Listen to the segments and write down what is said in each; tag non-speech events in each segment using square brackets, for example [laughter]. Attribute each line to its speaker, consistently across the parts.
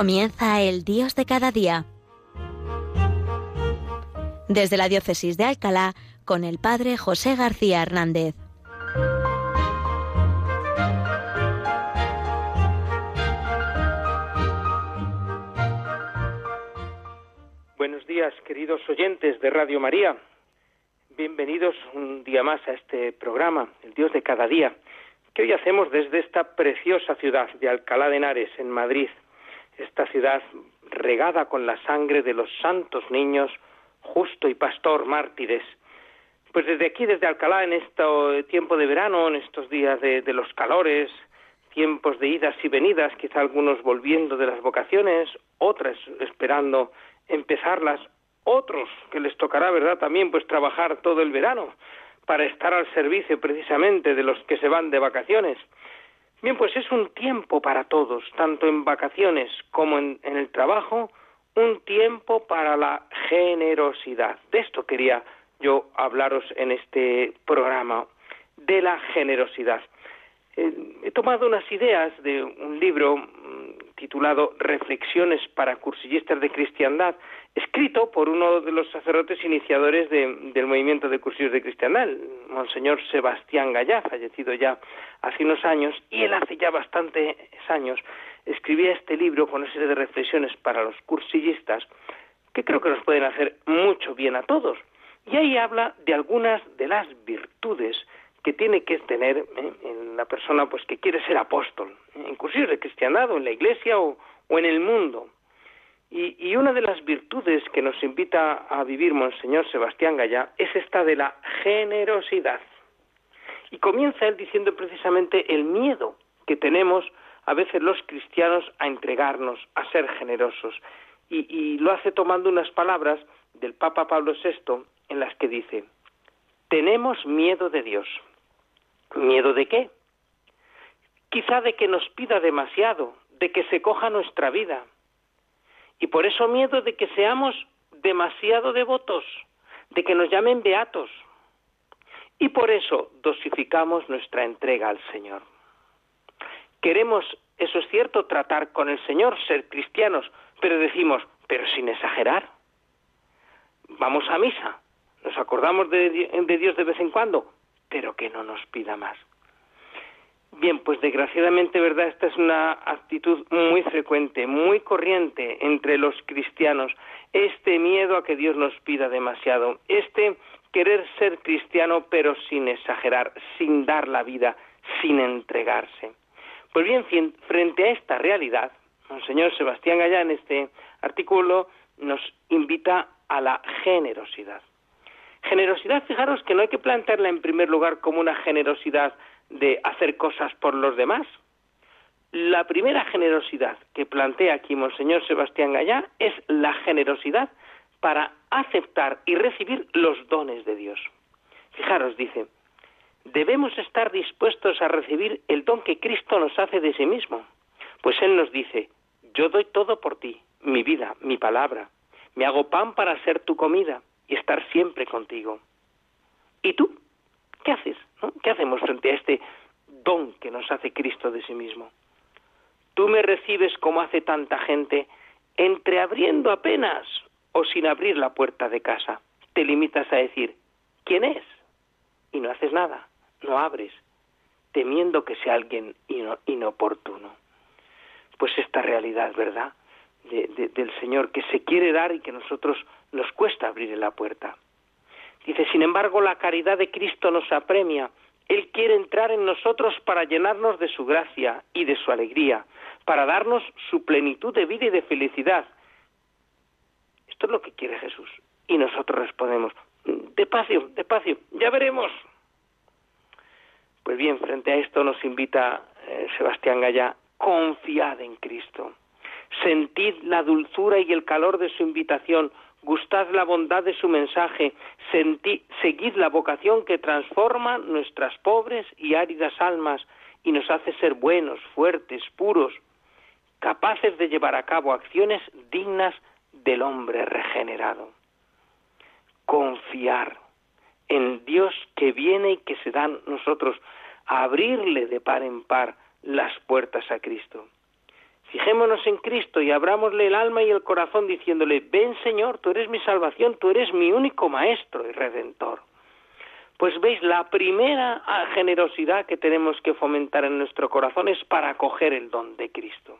Speaker 1: Comienza el Dios de cada día. Desde la Diócesis de Alcalá, con el Padre José García Hernández.
Speaker 2: Buenos días, queridos oyentes de Radio María. Bienvenidos un día más a este programa, El Dios de cada día, que hoy hacemos desde esta preciosa ciudad de Alcalá de Henares, en Madrid, esta ciudad regada con la sangre de los santos niños, justo y pastor mártires. Pues desde aquí, desde Alcalá, en este tiempo de verano, en estos días de, de los calores, tiempos de idas y venidas, quizá algunos volviendo de las vocaciones, otras esperando empezarlas, otros que les tocará, ¿verdad?, también pues trabajar todo el verano para estar al servicio precisamente de los que se van de vacaciones. Bien, pues es un tiempo para todos, tanto en vacaciones como en, el trabajo, un tiempo para la generosidad. De esto quería yo hablaros en este programa, de la generosidad. Eh, he tomado unas ideas de un libro mm, titulado Reflexiones para cursillistas de cristiandad, escrito por uno de los sacerdotes iniciadores del movimiento de cursillos de cristiandad, Monseñor Sebastián Gallá, fallecido ya hace unos años, y él hace ya bastantes años escribía este libro con una serie de reflexiones para los cursillistas que creo que nos pueden hacer mucho bien a todos. Y ahí habla de algunas de las virtudes que tiene que tener ¿eh? en la persona pues que quiere ser apóstol, en cursillos de cristiandad o en la iglesia o en el mundo. Y, una de las virtudes que nos invita a vivir Monseñor Sebastián Gallá es esta de la generosidad. Y comienza él diciendo precisamente el miedo que tenemos a veces los cristianos a entregarnos, a ser generosos. Y lo hace tomando unas palabras del Papa Pablo VI en las que dice, tenemos miedo de Dios. ¿Miedo de qué? Quizá de que nos pida demasiado, de que se coja nuestra vida, y por eso miedo de que seamos demasiado devotos, de que nos llamen beatos. Y por eso dosificamos nuestra entrega al Señor. Queremos, eso es cierto, tratar con el Señor, ser cristianos, pero decimos, pero sin exagerar. Vamos a misa, nos acordamos de, de Dios de vez en cuando, pero que no nos pida más. Bien, pues desgraciadamente, ¿verdad? Esta es una actitud muy frecuente, muy corriente entre los cristianos. Este miedo a que Dios nos pida demasiado, este querer ser cristiano pero sin exagerar, sin dar la vida, sin entregarse. Pues bien, frente a esta realidad, Monseñor Sebastián Gallá en este artículo nos invita a la generosidad. Generosidad, fijaros que no hay que plantearla en primer lugar como una generosidad de hacer cosas por los demás. La primera generosidad que plantea aquí Monseñor Sebastián Gallá es la generosidad para aceptar y recibir los dones de Dios. Fijaros, dice, debemos estar dispuestos a recibir el don que Cristo nos hace de sí mismo, pues Él nos dice, yo doy todo por ti, mi vida, mi palabra, me hago pan para ser tu comida y estar siempre contigo. ¿Y tú? ¿Qué haces? ¿Qué hacemos frente a este don que nos hace Cristo de sí mismo? Tú me recibes como hace tanta gente, entreabriendo apenas o sin abrir la puerta de casa. Te limitas a decir, ¿quién es? Y no haces nada, no abres, temiendo que sea alguien inoportuno. Pues esta realidad, ¿verdad? del Señor que se quiere dar y que nosotros nos cuesta abrir la puerta. Dice, sin embargo, la caridad de Cristo nos apremia. Él quiere entrar en nosotros para llenarnos de su gracia y de su alegría, para darnos su plenitud de vida y de felicidad. Esto es lo que quiere Jesús. Y nosotros respondemos, despacio, despacio, ya veremos. Pues bien, frente a esto nos invita eh, Sebastián Gaya, confiad en Cristo. Sentid la dulzura y el calor de su invitación, gustad la bondad de su mensaje, seguid la vocación que transforma nuestras pobres y áridas almas y nos hace ser buenos, fuertes, puros, capaces de llevar a cabo acciones dignas del hombre regenerado. Confiar en Dios que viene y que se dan nosotros a abrirle de par en par las puertas a Cristo. Fijémonos en Cristo y abrámosle el alma y el corazón diciéndole, ven Señor, tú eres mi salvación, tú eres mi único maestro y redentor. Pues veis, la primera generosidad que tenemos que fomentar en nuestro corazón es para acoger el don de Cristo.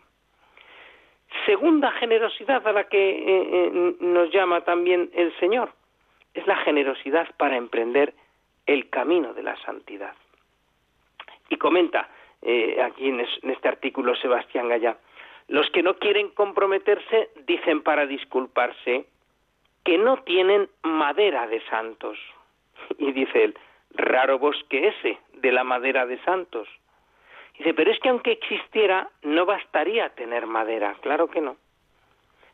Speaker 2: Segunda generosidad a la que eh, eh, nos llama también el Señor es la generosidad para emprender el camino de la santidad. Y comenta eh, aquí en, este artículo Sebastián Gallá, los que no quieren comprometerse dicen para disculparse que no tienen madera de santos. Y dice él, raro bosque ese de la madera de santos. Dice, pero es que aunque existiera, no bastaría tener madera. Claro que no.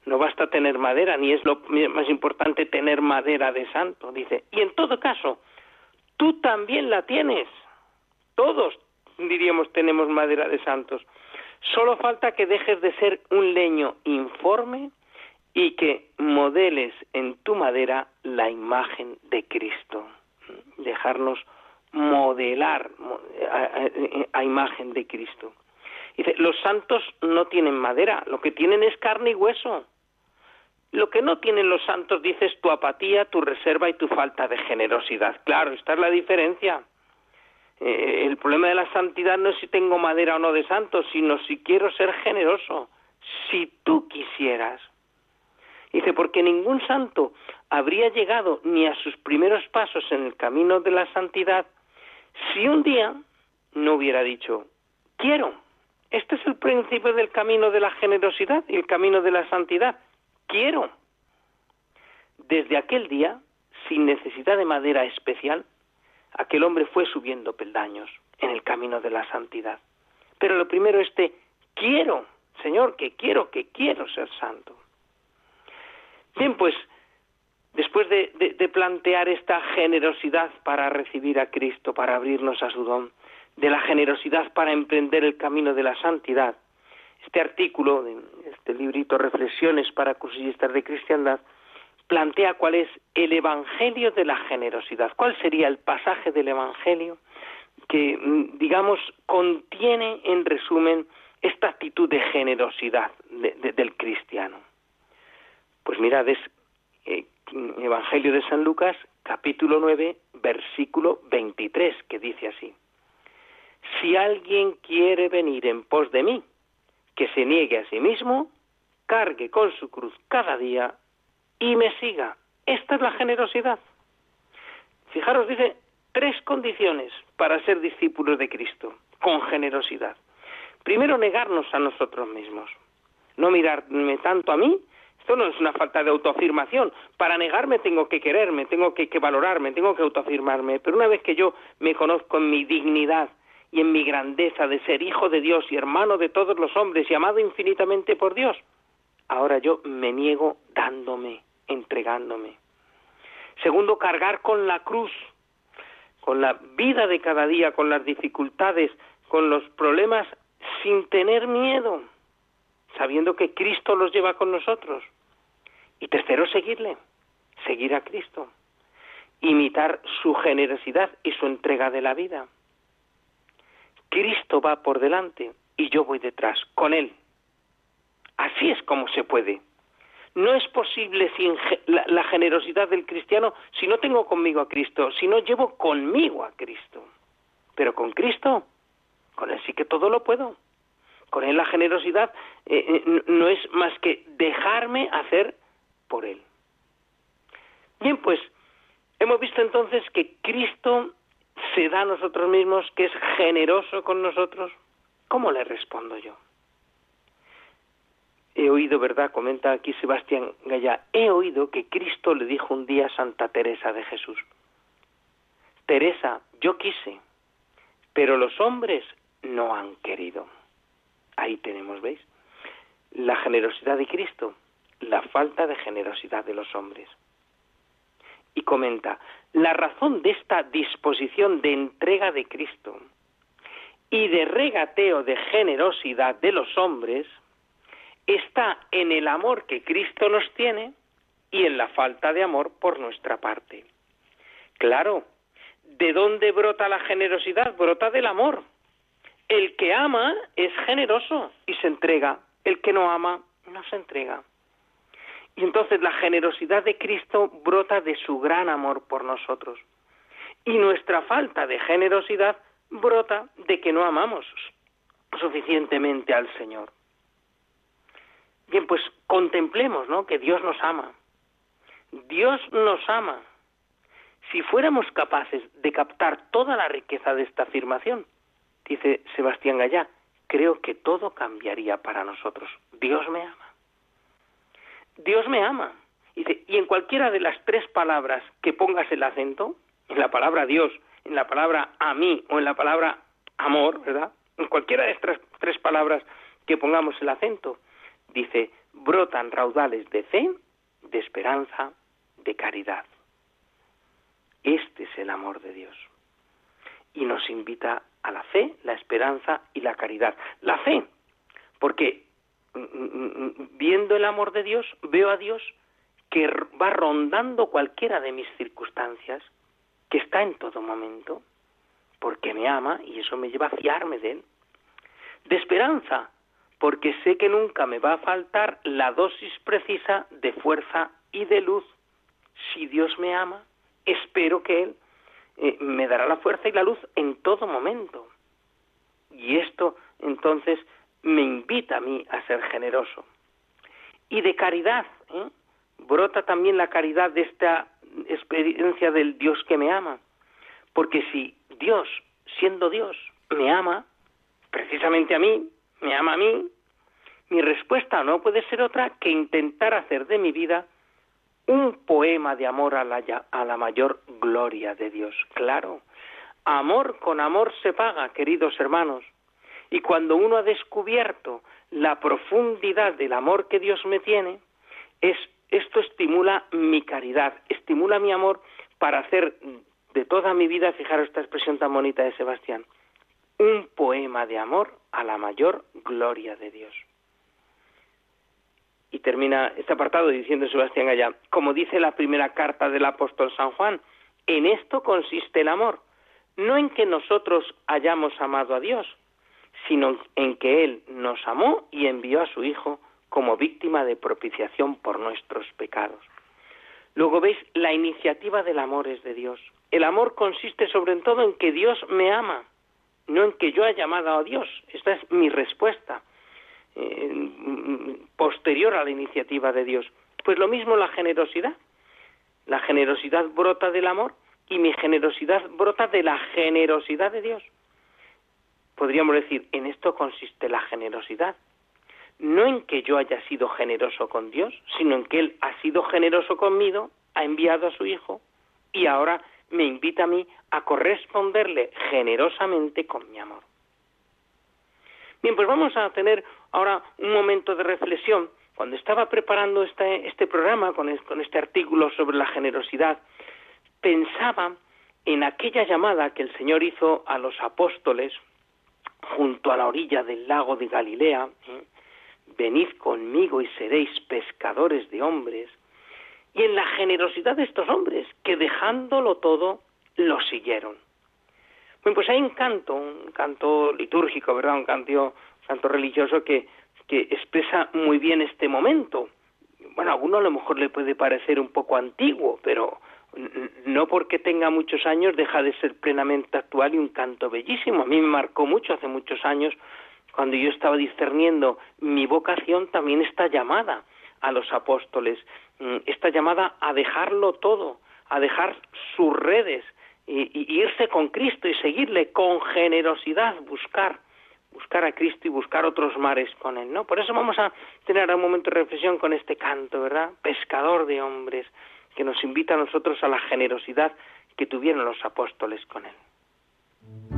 Speaker 2: No basta tener madera, ni es lo más importante tener madera de santo. Dice, y en todo caso, tú también la tienes. Todos, diríamos, tenemos madera de santos. Solo falta que dejes de ser un leño informe y que modeles en tu madera la imagen de Cristo. Dejarnos modelar a, imagen de Cristo. Dice, los santos no tienen madera, lo que tienen es carne y hueso. Lo que no tienen los santos, dices, tu apatía, tu reserva y tu falta de generosidad. Claro, esta es la diferencia. Eh, el problema de la santidad no es si tengo madera o no de santo, sino si quiero ser generoso, si tú quisieras. Dice, porque ningún santo habría llegado ni a sus primeros pasos en el camino de la santidad si un día no hubiera dicho, quiero. Este es el principio del camino de la generosidad y el camino de la santidad. Quiero. Desde aquel día, sin necesidad de madera especial, aquel hombre fue subiendo peldaños en el camino de la santidad. Pero lo primero este, quiero, Señor, que quiero, que quiero ser santo. Bien, pues después de, de, plantear esta generosidad para recibir a Cristo, para abrirnos a su don, de la generosidad para emprender el camino de la santidad, este artículo, este librito Reflexiones para cursillistas de cristiandad, plantea cuál es el Evangelio de la generosidad. ¿Cuál sería el pasaje del Evangelio que, mm, digamos, contiene en resumen esta actitud de generosidad del cristiano? Pues mirad, es eh, Evangelio de San Lucas, capítulo 9, versículo 23, que dice así. Si alguien quiere venir en pos de mí, que se niegue a sí mismo, cargue con su cruz cada día y me siga. Esta es la generosidad. Fijaros, dice tres condiciones para ser discípulos de Cristo, con generosidad. Primero, negarnos a nosotros mismos. No mirarme tanto a mí. Esto no es una falta de autoafirmación. Para negarme tengo que quererme, tengo que, que valorarme, tengo que autoafirmarme. Pero una vez que yo me conozco en mi dignidad y en mi grandeza de ser hijo de Dios y hermano de todos los hombres y amado infinitamente por Dios, ahora yo me niego dándome entregándome. Segundo, cargar con la cruz, con la vida de cada día, con las dificultades, con los problemas, sin tener miedo, sabiendo que Cristo los lleva con nosotros. Y tercero, seguirle, seguir a Cristo, imitar su generosidad y su entrega de la vida. Cristo va por delante y yo voy detrás, con Él. Así es como se puede. No es posible sin la, generosidad del cristiano si no tengo conmigo a Cristo, si no llevo conmigo a Cristo. Pero con Cristo, con Él sí que todo lo puedo. Con Él la generosidad eh, eh, no es más que dejarme hacer por Él. Bien, pues hemos visto entonces que Cristo se da a nosotros mismos, que es generoso con nosotros. ¿Cómo le respondo yo? He oído, ¿verdad? Comenta aquí Sebastián Gaya, he oído que Cristo le dijo un día a Santa Teresa de Jesús, Teresa, yo quise, pero los hombres no han querido. Ahí tenemos, ¿veis? La generosidad de Cristo, la falta de generosidad de los hombres. Y comenta, la razón de esta disposición de entrega de Cristo y de regateo de generosidad de los hombres está en el amor que Cristo nos tiene y en la falta de amor por nuestra parte. Claro, ¿de dónde brota la generosidad? Brota del amor. El que ama es generoso y se entrega El que no ama no se entrega. Y entonces la generosidad de Cristo brota de su gran amor por nosotros. Y nuestra falta de generosidad brota de que no amamos suficientemente al Señor. Bien, pues contemplemos, ¿no? Que Dios nos ama. Dios nos ama. Si fuéramos capaces de captar toda la riqueza de esta afirmación, dice Sebastián Gallá, creo que todo cambiaría para nosotros. Dios me ama. Dios me ama. Dice, y en cualquiera de las tres palabras que pongas el acento, en la palabra Dios, en la palabra a mí o en la palabra amor, ¿verdad? En cualquiera de estas tres palabras que pongamos el acento, dice, brotan raudales de fe, de esperanza, de caridad. Este es el amor de Dios. Y nos invita a la fe, la esperanza y la caridad. La fe, porque mm, mm, mm, viendo el amor de Dios, veo a Dios que va rondando cualquiera de mis circunstancias, que está en todo momento, porque me ama y eso me lleva a fiarme de Él. De esperanza, porque sé que nunca me va a faltar la dosis precisa de fuerza y de luz. Si Dios me ama, espero que Él eh, me dará la fuerza y la luz en todo momento. Y esto entonces me invita a mí a ser generoso. Y de caridad, ¿eh? brota también la caridad de esta experiencia del Dios que me ama. Porque si Dios, siendo Dios, me ama, precisamente a mí, me ama a mí, mi respuesta no puede ser otra que intentar hacer de mi vida un poema de amor a la, a la mayor gloria de Dios. Claro, amor con amor se paga, queridos hermanos. Y cuando uno ha descubierto la profundidad del amor que Dios me tiene, es, esto estimula mi caridad, estimula mi amor para hacer de toda mi vida, fijaros esta expresión tan bonita de Sebastián, un poema de amor a la mayor gloria de Dios. Y termina este apartado diciendo Sebastián allá, como dice la primera carta del apóstol San Juan, en esto consiste el amor, no en que nosotros hayamos amado a Dios, sino en que Él nos amó y envió a su Hijo como víctima de propiciación por nuestros pecados. Luego veis, la iniciativa del amor es de Dios. El amor consiste sobre todo en que Dios me ama, no en que yo haya amado a Dios. Esta es mi respuesta eh, posterior a la iniciativa de Dios. Pues lo mismo la generosidad. La generosidad brota del amor y mi generosidad brota de la generosidad de Dios. Podríamos decir, en esto consiste la generosidad. No en que yo haya sido generoso con Dios, sino en que Él ha sido generoso conmigo, ha enviado a su Hijo y ahora me invita a mí a corresponderle generosamente con mi amor. Bien, pues vamos a tener ahora un momento de reflexión. Cuando estaba preparando este, programa con, con este artículo sobre la generosidad, pensaba en aquella llamada que el Señor hizo a los apóstoles junto a la orilla del lago de Galilea, ¿eh? venid conmigo y seréis pescadores de hombres, y en la generosidad de estos hombres, que dejándolo todo, lo siguieron. Bueno, pues hay un canto, un canto litúrgico, ¿verdad? Un canto, canto religioso que, que expresa muy bien este momento. Bueno, a alguno a lo mejor le puede parecer un poco antiguo, pero no porque tenga muchos años deja de ser plenamente actual y un canto bellísimo. A mí me marcó mucho hace muchos años cuando yo estaba discerniendo mi vocación también está llamada a los apóstoles, mm, esta llamada a dejarlo todo, a dejar sus redes y, irse con Cristo y seguirle con generosidad, buscar buscar a Cristo y buscar otros mares con él, ¿no? Por eso vamos a tener un momento de reflexión con este canto, ¿verdad? Pescador de hombres, que nos invita a nosotros a la generosidad que tuvieron los apóstoles con él.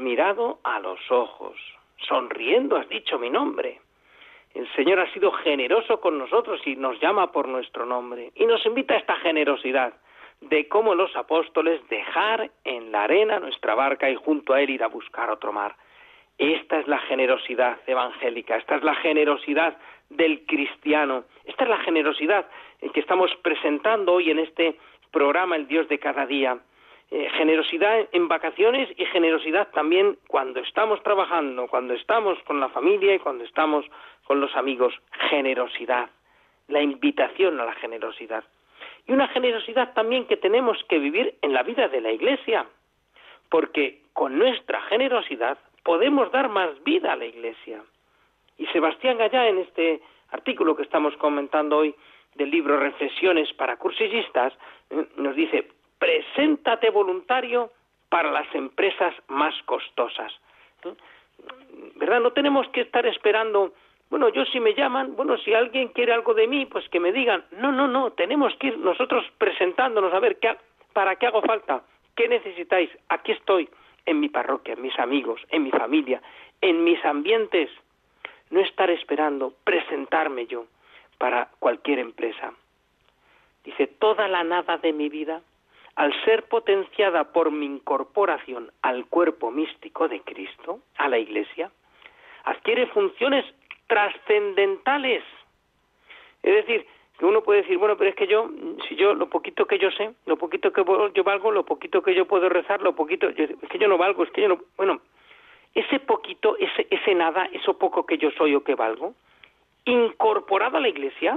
Speaker 2: Mirado a los ojos. Sonriendo has dicho mi nombre. El Señor ha sido generoso con nosotros y nos llama por nuestro nombre. Y nos invita a esta generosidad de cómo los apóstoles dejar en la arena nuestra barca y junto a Él ir a buscar otro mar. Esta es la generosidad evangélica, esta es la generosidad del cristiano, esta es la generosidad que estamos presentando hoy en este programa El Dios de cada día. Eh, generosidad en vacaciones y generosidad también cuando estamos trabajando, cuando estamos con la familia y cuando estamos con los amigos. Generosidad, la invitación a la generosidad. Y una generosidad también que tenemos que vivir en la vida de la Iglesia, porque con nuestra generosidad podemos dar más vida a la Iglesia. Y Sebastián Gallá, en este artículo que estamos comentando hoy del libro Reflexiones para cursillistas, eh, nos dice, preséntate voluntario para las empresas más costosas. ¿Verdad? No tenemos que estar esperando, bueno, yo si me llaman, bueno, si alguien quiere algo de mí, pues que me digan. No, no, no, tenemos que ir nosotros presentándonos a ver qué, para qué hago falta, qué necesitáis. Aquí estoy, en mi parroquia, en mis amigos, en mi familia, en mis ambientes. No estar esperando presentarme yo para cualquier empresa. Dice, toda la nada de mi vida al ser potenciada por mi incorporación al cuerpo místico de Cristo, a la Iglesia, adquiere funciones trascendentales. Es decir, que uno puede decir, bueno, pero es que yo, si yo, lo poquito que yo sé, lo poquito que yo valgo, lo poquito que yo puedo rezar, lo poquito, es que yo no valgo, es que yo no, bueno, ese poquito, ese, ese nada, eso poco que yo soy o que valgo, incorporado a la Iglesia,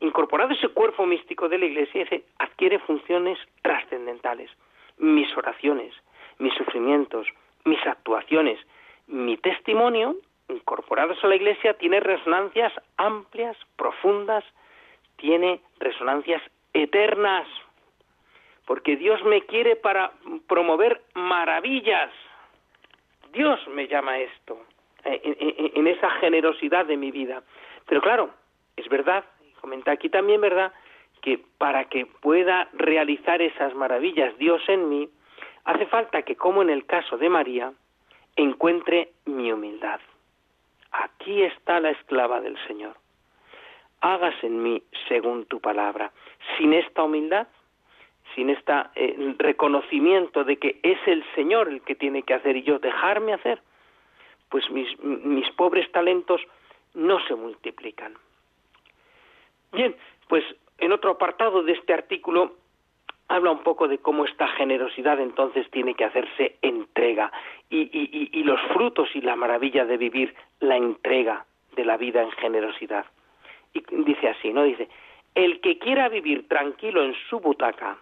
Speaker 2: incorporado ese cuerpo místico de la Iglesia, adquiere funciones trascendentales. Mis oraciones, mis sufrimientos, mis actuaciones, mi testimonio, incorporados a la Iglesia, tiene resonancias amplias, profundas, tiene resonancias eternas, porque Dios me quiere para promover maravillas. Dios me llama a esto, eh, en, esa generosidad de mi vida. Pero claro, es verdad aquí también, ¿verdad?, que para que pueda realizar esas maravillas Dios en mí, hace falta que, como en el caso de María, encuentre mi humildad. Aquí está la esclava del Señor. Hágase en mí según tu palabra. Sin esta humildad, sin este reconocimiento de que es el Señor el que tiene que hacer y yo dejarme hacer, pues mis, mis pobres talentos no se multiplican. Bien, pues en otro apartado de este artículo habla un poco de cómo esta generosidad entonces tiene que hacerse entrega y, y, los frutos y la maravilla de vivir la entrega de la vida en generosidad. Y dice así, ¿no? Dice, el que quiera vivir tranquilo en su butaca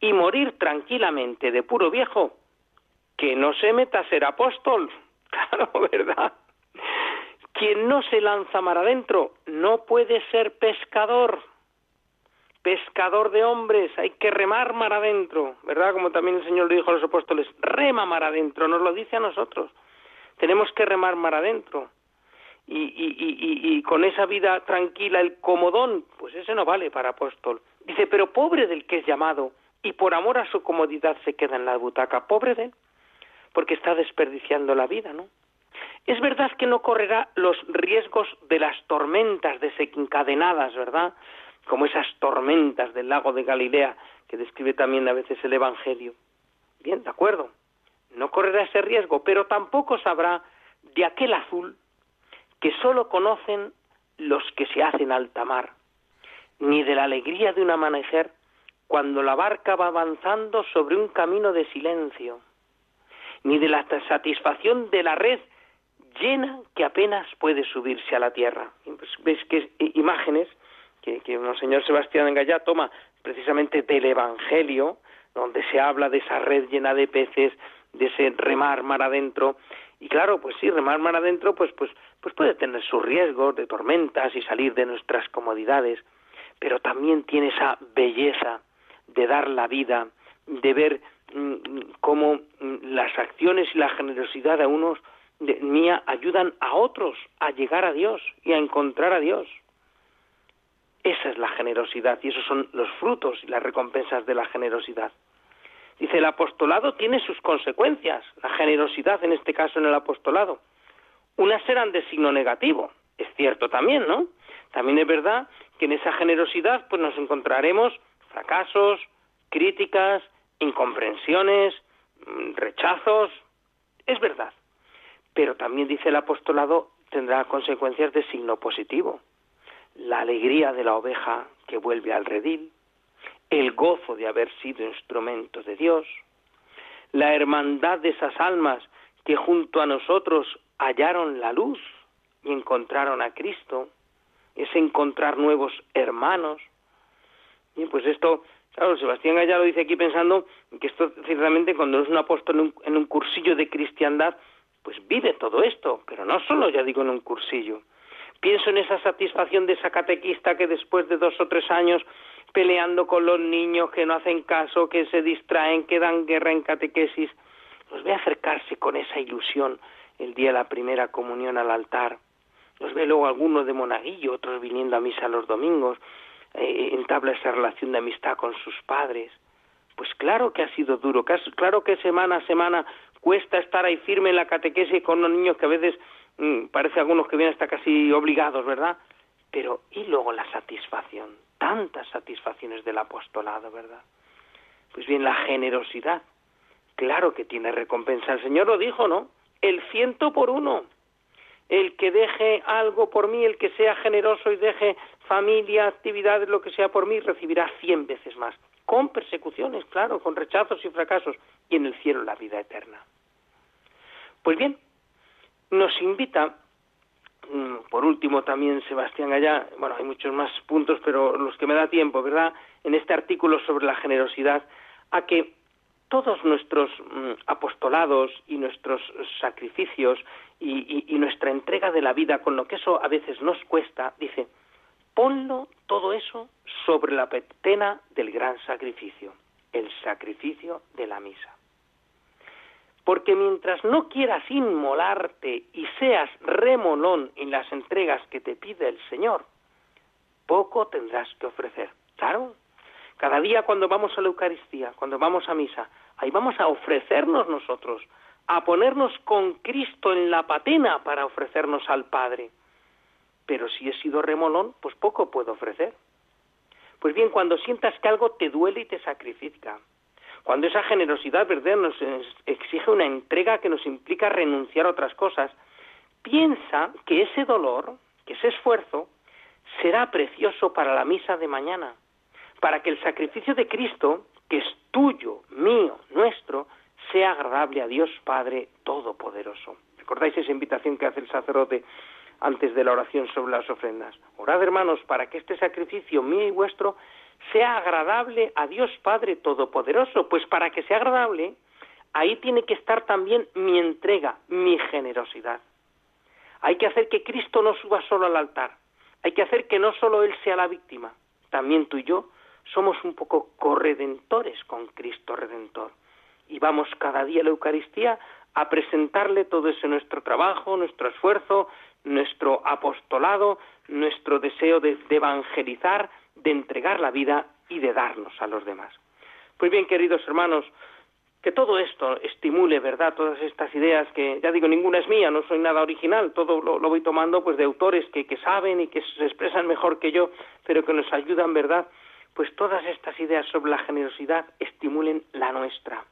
Speaker 2: y morir tranquilamente de puro viejo, que no se meta a ser apóstol. [laughs] Claro, ¿verdad? Quien no se lanza mar adentro no puede ser pescador. Pescador de hombres, hay que remar mar adentro, ¿verdad? Como también el Señor le dijo a los apóstoles, rema mar adentro, nos lo dice a nosotros. Tenemos que remar mar adentro. Y, y, y, y, con esa vida tranquila, el comodón, pues ese no vale para apóstol. Dice, pero pobre del que es llamado y por amor a su comodidad se queda en la butaca, pobre de él, porque está desperdiciando la vida, ¿no? Es verdad que no correrá los riesgos de las tormentas desencadenadas, ¿verdad? Como esas tormentas del lago de Galilea que describe también a veces el Evangelio. Bien, de acuerdo. No correrá ese riesgo, pero tampoco sabrá de aquel azul que sólo conocen los que se hacen alta mar, ni de la alegría de un amanecer cuando la barca va avanzando sobre un camino de silencio, ni de la satisfacción de la red llena que apenas puede subirse a la tierra. Pues, ves que imágenes que, que Monseñor Sebastián Engallá toma precisamente del Evangelio, donde se habla de esa red llena de peces, de ese remar mar adentro. Y claro, pues sí, remar mar adentro, pues, pues, pues puede tener sus riesgos de tormentas y salir de nuestras comodidades, pero también tiene esa belleza de dar la vida, de ver mm, cómo mm, las acciones y la generosidad de unos mía ayudan a otros a llegar a Dios y a encontrar a Dios. Esa es la generosidad y esos son los frutos y las recompensas de la generosidad. Dice, el apostolado tiene sus consecuencias, la generosidad en este caso en el apostolado. Unas serán de signo negativo, es cierto también, ¿no? También es verdad que en esa generosidad pues nos encontraremos fracasos, críticas, incomprensiones, mm, rechazos, es verdad. Pero también dice el apostolado tendrá consecuencias de signo positivo. La alegría de la oveja que vuelve al redil, el gozo de haber sido instrumento de Dios, la hermandad de esas almas que junto a nosotros hallaron la luz y encontraron a Cristo, es encontrar nuevos hermanos. Y pues esto, claro, Sebastián Gallá lo dice aquí pensando que esto ciertamente cuando es un apóstol en un, cursillo de cristiandad, pues vive todo esto, pero no solo, ya digo, en un cursillo. Pienso en esa satisfacción de esa catequista que después de dos o tres años peleando con los niños que no hacen caso, que se distraen, que dan guerra en catequesis, los ve acercarse con esa ilusión el día de la primera comunión al altar los ve luego algunos de monaguillo, otros viniendo a misa los domingos, eh, entabla esa relación de amistad con sus padres. Pues claro que ha sido duro, claro que semana a semana cuesta estar ahí firme en la catequesis con unos niños que a veces mm, parece algunos que vienen hasta casi obligados, ¿verdad? Pero y luego la satisfacción, tantas satisfacciones del apostolado, ¿verdad? Pues bien, la generosidad, claro que tiene recompensa. El Señor lo dijo, ¿no? El ciento por uno el que deje algo por mí, el que sea generoso y deje familia, actividades, lo que sea por mí, recibirá cien veces más, con persecuciones, claro, con rechazos y fracasos, y en el cielo la vida eterna. Pues bien, nos invita, mm, por último también Sebastián allá, bueno, hay muchos más puntos, pero los que me da tiempo, ¿verdad? En este artículo sobre la generosidad, a que todos nuestros mm, apostolados y nuestros sacrificios y, nuestra entrega de la vida, con lo que eso a veces nos cuesta, dice, ponlo todo eso sobre la pena del gran sacrificio, el sacrificio de la misa. Porque mientras no quieras inmolarte y seas remolón en las entregas que te pide el Señor, poco tendrás que ofrecer. Claro, cada día cuando vamos a la Eucaristía, cuando vamos a misa, ahí vamos a ofrecernos nosotros, a ponernos con Cristo en la patena para ofrecernos al Padre. Pero si he sido remolón, pues poco puedo ofrecer. Pues bien, cuando sientas que algo te duele y te sacrifica, cuando esa generosidad, nos exige una entrega que nos implica renunciar a otras cosas, piensa que ese dolor, que ese esfuerzo, será precioso para la misa de mañana, para que el sacrificio de Cristo, que es tuyo, mío, nuestro, sea agradable a Dios Padre Todopoderoso. ¿Recordáis esa invitación que hace el sacerdote antes de la oración sobre las ofrendas? Orad, hermanos, para que este sacrificio mío y vuestro sea agradable a Dios Padre Todopoderoso. Pues para que sea agradable, ahí tiene que estar también mi entrega, mi generosidad. Hay que hacer que Cristo no suba solo al altar. Hay que hacer que no solo Él sea la víctima, también tú y yo somos un poco corredentores con Cristo Redentor y vamos cada día a la Eucaristía a presentarle todo ese nuestro trabajo, nuestro esfuerzo, nuestro apostolado, nuestro deseo de, evangelizar, de entregar la vida y de darnos a los demás. Pues bien, queridos hermanos, que todo esto estimule, ¿verdad? Todas estas ideas que, ya digo, ninguna es mía, no soy nada original, todo lo, voy tomando pues de autores que, que, saben y que se expresan mejor que yo, pero que nos ayudan, ¿verdad? Pues todas estas ideas sobre la generosidad estimulen la nuestra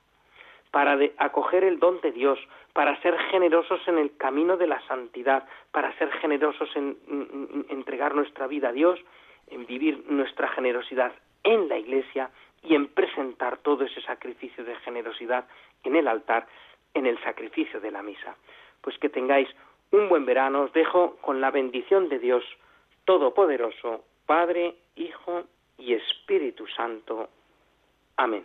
Speaker 2: para acoger el don de Dios, para ser generosos en el camino de la santidad, para ser generosos en, entregar nuestra vida a Dios, en vivir nuestra generosidad en la iglesia y en presentar todo ese sacrificio de generosidad en el altar, en el sacrificio de la misa. Pues que tengáis un buen verano, os dejo con la bendición de Dios Todopoderoso, Padre, Hijo y Espíritu Santo. Amén.